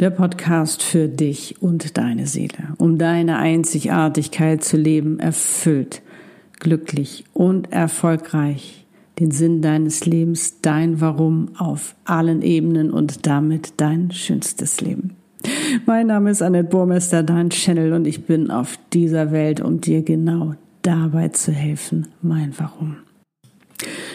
Der Podcast für dich und deine Seele, um deine Einzigartigkeit zu leben, erfüllt, glücklich und erfolgreich, den Sinn deines Lebens, dein Warum auf allen Ebenen und damit dein schönstes Leben. Mein Name ist Annette Burmester, dein Channel und ich bin auf dieser Welt, um dir genau dabei zu helfen, mein Warum.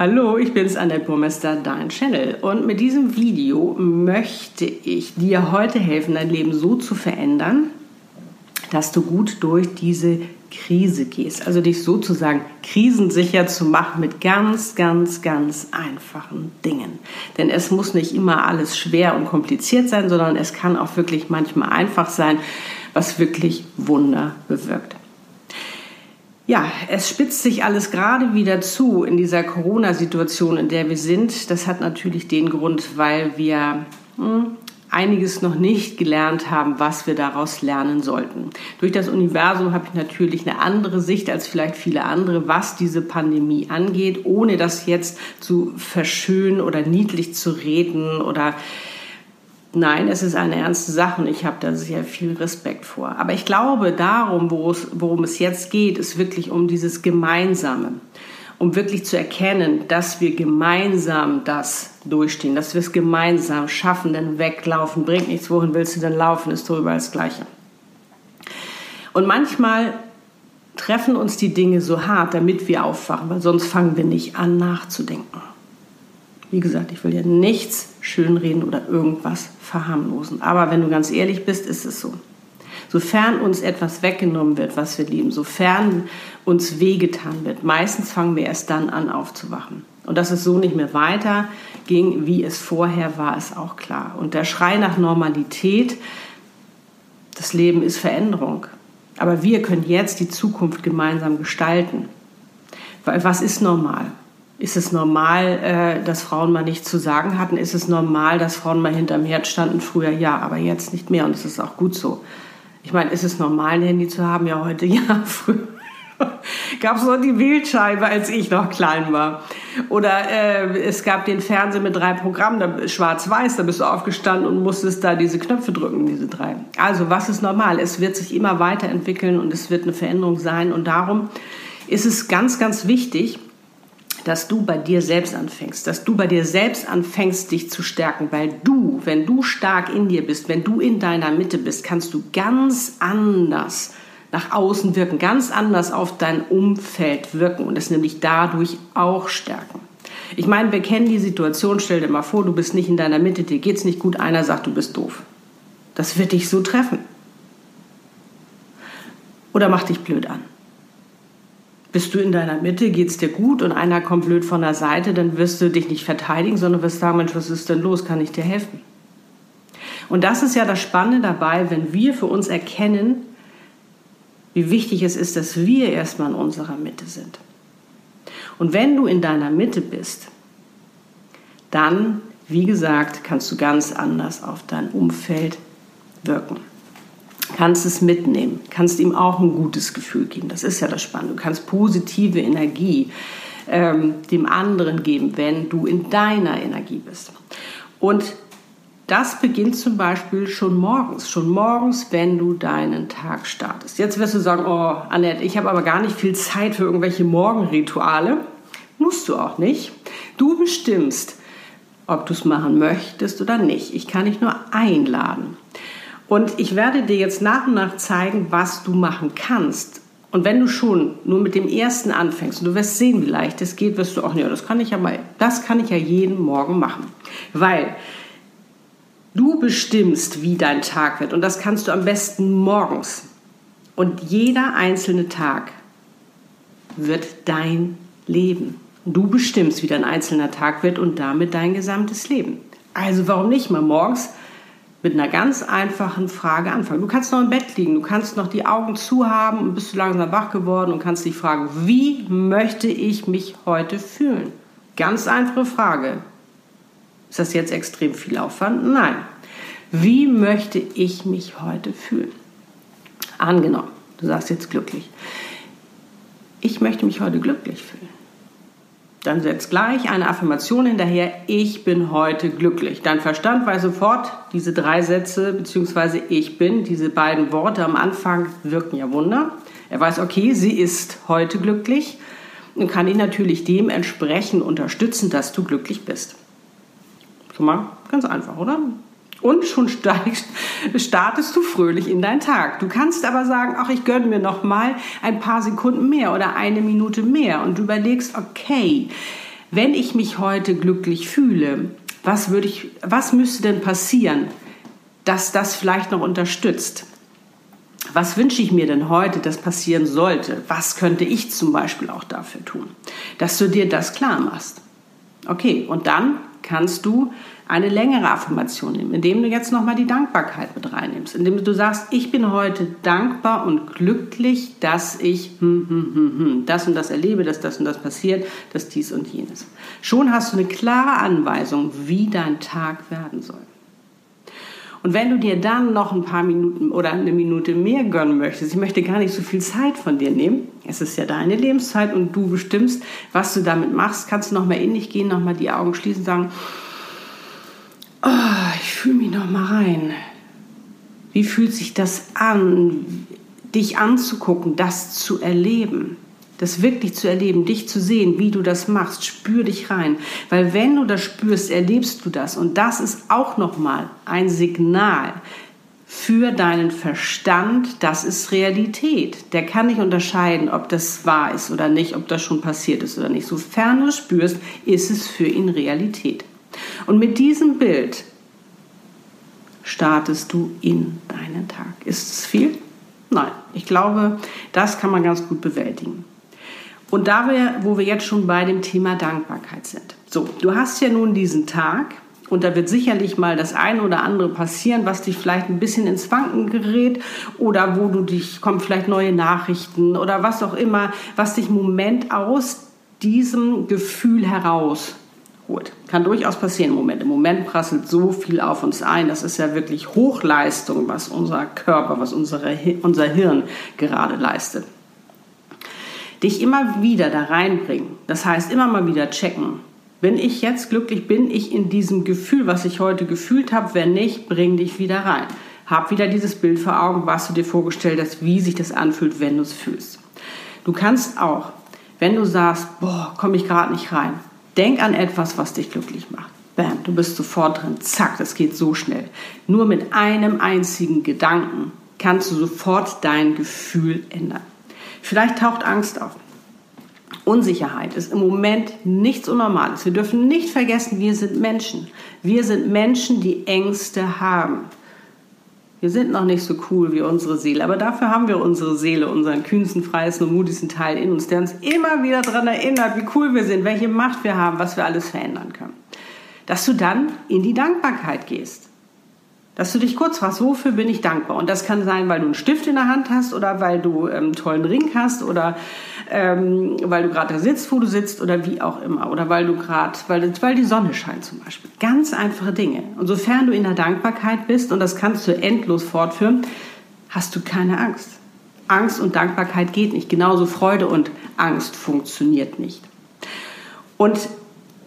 Hallo, ich bin's Annette Burmester, dein Channel. Und mit diesem Video möchte ich dir heute helfen, dein Leben so zu verändern, dass du gut durch diese Krise gehst. Also dich sozusagen krisensicher zu machen mit ganz, ganz, ganz einfachen Dingen. Denn es muss nicht immer alles schwer und kompliziert sein, sondern es kann auch wirklich manchmal einfach sein, was wirklich Wunder bewirkt. Ja, es spitzt sich alles gerade wieder zu in dieser Corona-Situation, in der wir sind. Das hat natürlich den Grund, weil wir hm, einiges noch nicht gelernt haben, was wir daraus lernen sollten. Durch das Universum habe ich natürlich eine andere Sicht als vielleicht viele andere, was diese Pandemie angeht, ohne das jetzt zu verschönen oder niedlich zu reden oder Nein, es ist eine ernste Sache und ich habe da sehr viel Respekt vor. Aber ich glaube, darum, worum es jetzt geht, ist wirklich um dieses Gemeinsame. Um wirklich zu erkennen, dass wir gemeinsam das durchstehen, dass wir es gemeinsam schaffen, denn weglaufen bringt nichts. Wohin willst du denn laufen? Ist überall das Gleiche. Und manchmal treffen uns die Dinge so hart, damit wir aufwachen, weil sonst fangen wir nicht an nachzudenken. Wie gesagt, ich will ja nichts schönreden oder irgendwas verharmlosen. Aber wenn du ganz ehrlich bist, ist es so. Sofern uns etwas weggenommen wird, was wir lieben, sofern uns wehgetan wird, meistens fangen wir erst dann an aufzuwachen. Und dass es so nicht mehr weiter ging, wie es vorher war, ist auch klar. Und der Schrei nach Normalität, das Leben ist Veränderung. Aber wir können jetzt die Zukunft gemeinsam gestalten. Weil was ist normal? Ist es normal, äh, dass Frauen mal nichts zu sagen hatten? Ist es normal, dass Frauen mal hinterm Herd standen? Früher ja, aber jetzt nicht mehr und es ist auch gut so. Ich meine, ist es normal, ein Handy zu haben? Ja, heute ja. Früher gab es noch die Wählscheibe, als ich noch klein war. Oder äh, es gab den Fernseher mit drei Programmen, schwarz-weiß, da bist du aufgestanden und musstest da diese Knöpfe drücken, diese drei. Also was ist normal? Es wird sich immer weiterentwickeln und es wird eine Veränderung sein. Und darum ist es ganz, ganz wichtig, dass du bei dir selbst anfängst, dass du bei dir selbst anfängst, dich zu stärken, weil du, wenn du stark in dir bist, wenn du in deiner Mitte bist, kannst du ganz anders nach außen wirken, ganz anders auf dein Umfeld wirken und es nämlich dadurch auch stärken. Ich meine, wir kennen die Situation, stell dir mal vor, du bist nicht in deiner Mitte, dir geht's nicht gut, einer sagt, du bist doof. Das wird dich so treffen. Oder macht dich blöd an. Bist du in deiner Mitte, geht es dir gut und einer kommt blöd von der Seite, dann wirst du dich nicht verteidigen, sondern wirst sagen, Mensch, was ist denn los? Kann ich dir helfen? Und das ist ja das Spannende dabei, wenn wir für uns erkennen, wie wichtig es ist, dass wir erstmal in unserer Mitte sind. Und wenn du in deiner Mitte bist, dann, wie gesagt, kannst du ganz anders auf dein Umfeld wirken kannst es mitnehmen, kannst ihm auch ein gutes Gefühl geben. Das ist ja das Spannende. Du kannst positive Energie ähm, dem anderen geben, wenn du in deiner Energie bist. Und das beginnt zum Beispiel schon morgens, schon morgens, wenn du deinen Tag startest. Jetzt wirst du sagen, oh, Annette, ich habe aber gar nicht viel Zeit für irgendwelche Morgenrituale. Musst du auch nicht. Du bestimmst, ob du es machen möchtest oder nicht. Ich kann dich nur einladen. Und ich werde dir jetzt nach und nach zeigen, was du machen kannst. Und wenn du schon nur mit dem ersten anfängst und du wirst sehen, wie leicht es geht, wirst du auch, ja, das kann ich ja mal, das kann ich ja jeden Morgen machen. Weil du bestimmst, wie dein Tag wird. Und das kannst du am besten morgens. Und jeder einzelne Tag wird dein Leben. Du bestimmst, wie dein einzelner Tag wird und damit dein gesamtes Leben. Also warum nicht mal morgens mit einer ganz einfachen Frage anfangen. Du kannst noch im Bett liegen, du kannst noch die Augen zu haben und bist du langsam wach geworden und kannst dich fragen, wie möchte ich mich heute fühlen? Ganz einfache Frage. Ist das jetzt extrem viel Aufwand? Nein. Wie möchte ich mich heute fühlen? Angenommen, du sagst jetzt glücklich. Ich möchte mich heute glücklich fühlen. Dann setzt gleich eine Affirmation hinterher, ich bin heute glücklich. Dein Verstand weiß sofort, diese drei Sätze bzw. ich bin, diese beiden Worte am Anfang wirken ja Wunder. Er weiß, okay, sie ist heute glücklich und kann ihn natürlich dementsprechend unterstützen, dass du glücklich bist. Schon mal ganz einfach, oder? Und schon steigst, startest du fröhlich in deinen Tag. Du kannst aber sagen, ach, ich gönne mir noch mal ein paar Sekunden mehr oder eine Minute mehr und du überlegst, okay, wenn ich mich heute glücklich fühle, was würde ich, was müsste denn passieren, dass das vielleicht noch unterstützt? Was wünsche ich mir denn heute, dass passieren sollte? Was könnte ich zum Beispiel auch dafür tun? Dass du dir das klar machst. Okay, und dann kannst du eine längere Affirmation nehmen, indem du jetzt nochmal die Dankbarkeit mit reinnimmst, indem du sagst, ich bin heute dankbar und glücklich, dass ich hm, hm, hm, hm, das und das erlebe, dass das und das passiert, dass dies und jenes. Schon hast du eine klare Anweisung, wie dein Tag werden soll. Und wenn du dir dann noch ein paar Minuten oder eine Minute mehr gönnen möchtest, ich möchte gar nicht so viel Zeit von dir nehmen, es ist ja deine Lebenszeit und du bestimmst, was du damit machst, kannst du noch mal in dich gehen, noch mal die Augen schließen, sagen, oh, ich fühle mich noch mal rein. Wie fühlt sich das an, dich anzugucken, das zu erleben? das wirklich zu erleben, dich zu sehen, wie du das machst, spür dich rein, weil wenn du das spürst, erlebst du das und das ist auch noch mal ein Signal für deinen Verstand, das ist Realität. Der kann nicht unterscheiden, ob das wahr ist oder nicht, ob das schon passiert ist oder nicht. Sofern du es spürst, ist es für ihn Realität. Und mit diesem Bild startest du in deinen Tag. Ist es viel? Nein, ich glaube, das kann man ganz gut bewältigen. Und da wir, wo wir jetzt schon bei dem Thema Dankbarkeit sind. So, du hast ja nun diesen Tag und da wird sicherlich mal das eine oder andere passieren, was dich vielleicht ein bisschen ins Wanken gerät oder wo du dich, kommen vielleicht neue Nachrichten oder was auch immer, was dich im Moment aus diesem Gefühl heraus holt. Kann durchaus passieren im Moment. Im Moment prasselt so viel auf uns ein. Das ist ja wirklich Hochleistung, was unser Körper, was unsere, unser Hirn gerade leistet dich immer wieder da reinbringen. Das heißt, immer mal wieder checken. Bin ich jetzt glücklich? Bin ich in diesem Gefühl, was ich heute gefühlt habe? Wenn nicht, bring dich wieder rein. Hab wieder dieses Bild vor Augen, was du dir vorgestellt hast, wie sich das anfühlt, wenn du es fühlst. Du kannst auch, wenn du sagst, boah, komme ich gerade nicht rein, denk an etwas, was dich glücklich macht. Bam, du bist sofort drin. Zack, das geht so schnell. Nur mit einem einzigen Gedanken kannst du sofort dein Gefühl ändern. Vielleicht taucht Angst auf. Unsicherheit ist im Moment nichts Unnormales. Wir dürfen nicht vergessen, wir sind Menschen. Wir sind Menschen, die Ängste haben. Wir sind noch nicht so cool wie unsere Seele, aber dafür haben wir unsere Seele, unseren kühnsten, freiesten und mutigsten Teil in uns, der uns immer wieder daran erinnert, wie cool wir sind, welche Macht wir haben, was wir alles verändern können. Dass du dann in die Dankbarkeit gehst. Dass du dich kurz fragst, wofür bin ich dankbar? Und das kann sein, weil du einen Stift in der Hand hast oder weil du ähm, einen tollen Ring hast oder ähm, weil du gerade da sitzt, wo du sitzt oder wie auch immer. Oder weil du gerade, weil, weil die Sonne scheint zum Beispiel. Ganz einfache Dinge. Und sofern du in der Dankbarkeit bist, und das kannst du endlos fortführen, hast du keine Angst. Angst und Dankbarkeit geht nicht. Genauso Freude und Angst funktioniert nicht. Und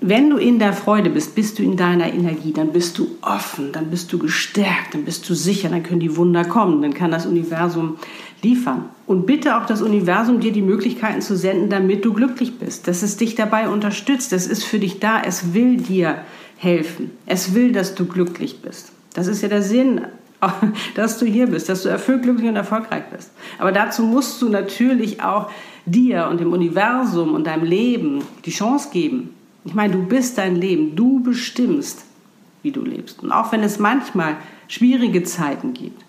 wenn du in der Freude bist, bist du in deiner Energie, dann bist du offen, dann bist du gestärkt, dann bist du sicher, dann können die Wunder kommen, dann kann das Universum liefern. Und bitte auch das Universum dir die Möglichkeiten zu senden, damit du glücklich bist, dass es dich dabei unterstützt, das ist für dich da, es will dir helfen. Es will, dass du glücklich bist. Das ist ja der Sinn, dass du hier bist, dass du erfüllt, glücklich und erfolgreich bist. Aber dazu musst du natürlich auch dir und dem Universum und deinem Leben die Chance geben. Ich meine, du bist dein Leben, du bestimmst, wie du lebst. Und auch wenn es manchmal schwierige Zeiten gibt,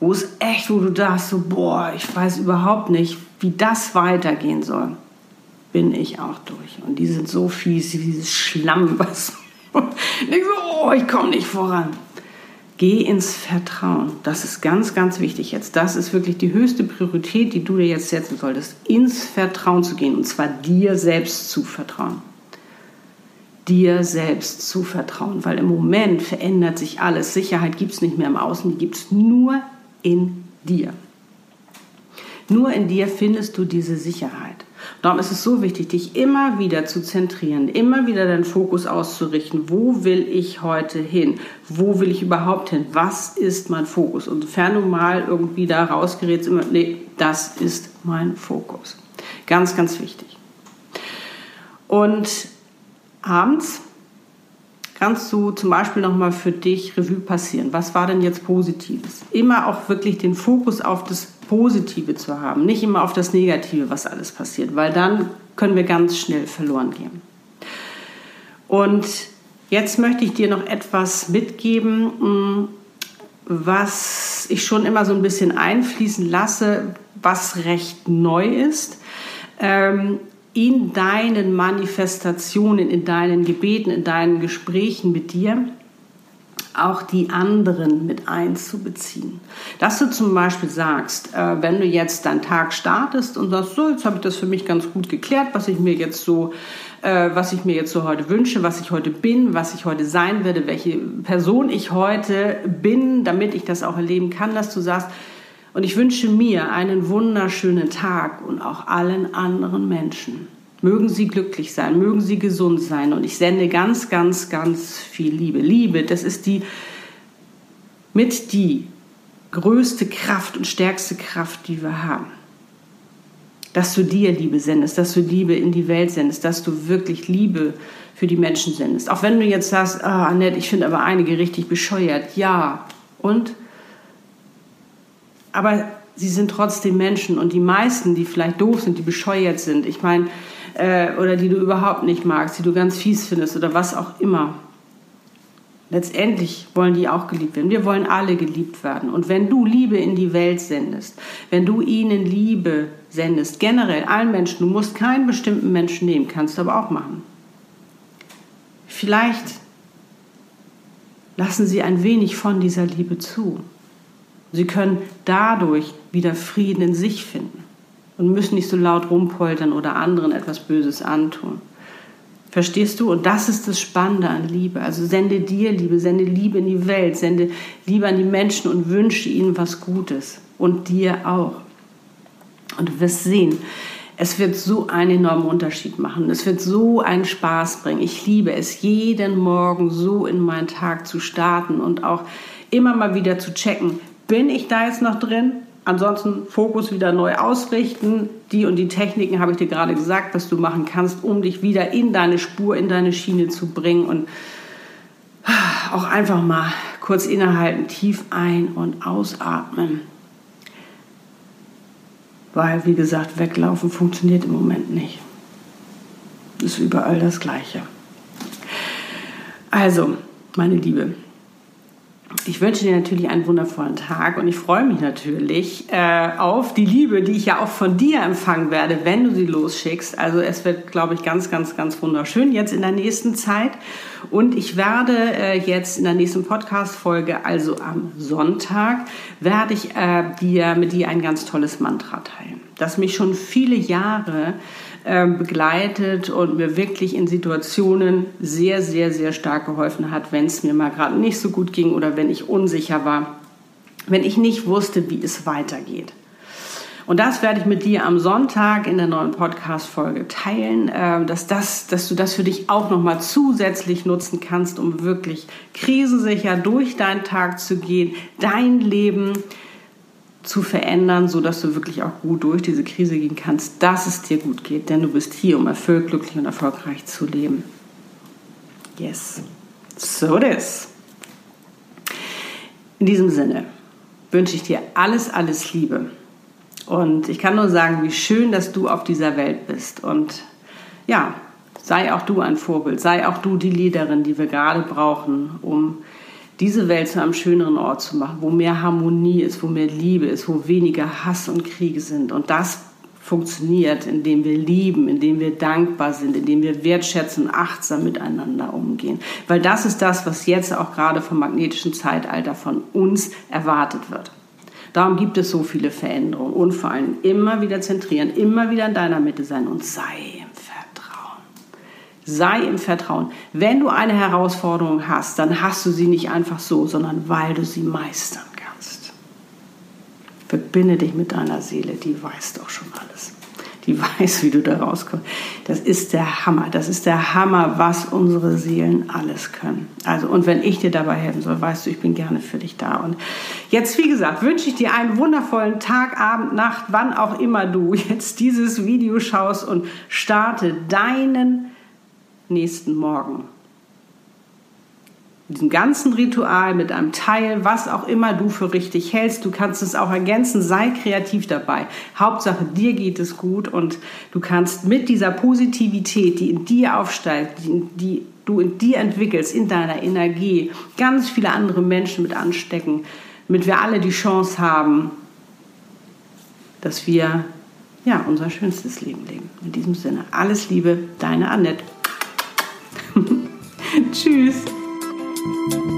wo es echt, wo du dachtest, so, boah, ich weiß überhaupt nicht, wie das weitergehen soll, bin ich auch durch. Und die sind so fies, wie dieses Schlamm, was ich so, oh, ich komme nicht voran. Geh ins Vertrauen. Das ist ganz, ganz wichtig jetzt. Das ist wirklich die höchste Priorität, die du dir jetzt setzen solltest. Ins Vertrauen zu gehen und zwar dir selbst zu vertrauen. Dir selbst zu vertrauen, weil im Moment verändert sich alles. Sicherheit gibt es nicht mehr im Außen, die gibt es nur in dir. Nur in dir findest du diese Sicherheit. Darum ist es so wichtig, dich immer wieder zu zentrieren, immer wieder deinen Fokus auszurichten. Wo will ich heute hin? Wo will ich überhaupt hin? Was ist mein Fokus? Und sofern du mal irgendwie da rausgerätst, immer, nee, das ist mein Fokus. Ganz, ganz wichtig. Und abends kannst du zum Beispiel nochmal für dich Revue passieren. Was war denn jetzt Positives? Immer auch wirklich den Fokus auf das Positive zu haben, nicht immer auf das Negative, was alles passiert, weil dann können wir ganz schnell verloren gehen. Und jetzt möchte ich dir noch etwas mitgeben, mm, was ich schon immer so ein bisschen einfließen lasse, was recht neu ist. Ähm, in deinen Manifestationen, in deinen Gebeten, in deinen Gesprächen mit dir auch die anderen mit einzubeziehen. Dass du zum Beispiel sagst, äh, wenn du jetzt deinen Tag startest und sagst, so, jetzt habe ich das für mich ganz gut geklärt, was ich mir jetzt so, äh, was ich mir jetzt so heute wünsche, was ich heute bin, was ich heute sein werde, welche Person ich heute bin, damit ich das auch erleben kann, dass du sagst, und ich wünsche mir einen wunderschönen Tag und auch allen anderen Menschen. Mögen Sie glücklich sein, mögen Sie gesund sein. Und ich sende ganz, ganz, ganz viel Liebe. Liebe, das ist die mit die größte Kraft und stärkste Kraft, die wir haben. Dass du dir Liebe sendest, dass du Liebe in die Welt sendest, dass du wirklich Liebe für die Menschen sendest. Auch wenn du jetzt sagst, ah, Annette, ich finde aber einige richtig bescheuert. Ja, und? Aber sie sind trotzdem Menschen und die meisten, die vielleicht doof sind, die bescheuert sind, ich meine, äh, oder die du überhaupt nicht magst, die du ganz fies findest oder was auch immer. Letztendlich wollen die auch geliebt werden. Wir wollen alle geliebt werden. Und wenn du Liebe in die Welt sendest, wenn du ihnen Liebe sendest, generell allen Menschen, du musst keinen bestimmten Menschen nehmen, kannst du aber auch machen. Vielleicht lassen sie ein wenig von dieser Liebe zu. Sie können dadurch wieder Frieden in sich finden und müssen nicht so laut rumpoltern oder anderen etwas Böses antun. Verstehst du? Und das ist das Spannende an Liebe. Also sende dir Liebe, sende Liebe in die Welt, sende Liebe an die Menschen und wünsche ihnen was Gutes. Und dir auch. Und du wirst sehen, es wird so einen enormen Unterschied machen. Es wird so einen Spaß bringen. Ich liebe es, jeden Morgen so in meinen Tag zu starten und auch immer mal wieder zu checken, bin ich da jetzt noch drin? Ansonsten Fokus wieder neu ausrichten. Die und die Techniken habe ich dir gerade gesagt, dass du machen kannst, um dich wieder in deine Spur, in deine Schiene zu bringen und auch einfach mal kurz innehalten, tief ein- und ausatmen. Weil, wie gesagt, weglaufen funktioniert im Moment nicht. Ist überall das Gleiche. Also, meine Liebe, ich wünsche dir natürlich einen wundervollen Tag und ich freue mich natürlich äh, auf die Liebe, die ich ja auch von dir empfangen werde, wenn du sie losschickst. Also es wird, glaube ich, ganz, ganz, ganz wunderschön jetzt in der nächsten Zeit. Und ich werde äh, jetzt in der nächsten Podcast-Folge, also am Sonntag, werde ich äh, dir, mit dir ein ganz tolles Mantra teilen, das mich schon viele Jahre ähm, begleitet und mir wirklich in Situationen sehr, sehr, sehr stark geholfen hat, wenn es mir mal gerade nicht so gut ging oder wenn ich unsicher war, wenn ich nicht wusste, wie es weitergeht. Und das werde ich mit dir am Sonntag in der neuen Podcast-Folge teilen, äh, dass, das, dass du das für dich auch nochmal zusätzlich nutzen kannst, um wirklich krisensicher durch deinen Tag zu gehen, dein Leben zu verändern, so dass du wirklich auch gut durch diese Krise gehen kannst, dass es dir gut geht, denn du bist hier, um erfüllt, glücklich und erfolgreich zu leben. Yes, so it is. In diesem Sinne wünsche ich dir alles, alles Liebe. Und ich kann nur sagen, wie schön, dass du auf dieser Welt bist. Und ja, sei auch du ein Vorbild, sei auch du die Leaderin, die wir gerade brauchen, um diese Welt zu einem schöneren Ort zu machen, wo mehr Harmonie ist, wo mehr Liebe ist, wo weniger Hass und Kriege sind. Und das funktioniert, indem wir lieben, indem wir dankbar sind, indem wir wertschätzen achtsam miteinander umgehen. Weil das ist das, was jetzt auch gerade vom magnetischen Zeitalter von uns erwartet wird. Darum gibt es so viele Veränderungen und vor allem immer wieder zentrieren, immer wieder in deiner Mitte sein und sei im Vertrauen. Sei im Vertrauen. Wenn du eine Herausforderung hast, dann hast du sie nicht einfach so, sondern weil du sie meistern kannst. Verbinde dich mit deiner Seele, die weiß doch schon alles die weiß, wie du da rauskommst. Das ist der Hammer. Das ist der Hammer, was unsere Seelen alles können. Also, und wenn ich dir dabei helfen soll, weißt du, ich bin gerne für dich da. Und jetzt, wie gesagt, wünsche ich dir einen wundervollen Tag, Abend, Nacht, wann auch immer du jetzt dieses Video schaust und starte deinen nächsten Morgen diesem ganzen Ritual, mit einem Teil, was auch immer du für richtig hältst. Du kannst es auch ergänzen, sei kreativ dabei. Hauptsache, dir geht es gut und du kannst mit dieser Positivität, die in dir aufsteigt, die, die du in dir entwickelst, in deiner Energie, ganz viele andere Menschen mit anstecken, damit wir alle die Chance haben, dass wir ja, unser schönstes Leben leben. In diesem Sinne, alles Liebe, deine Annette. Tschüss. Thank you.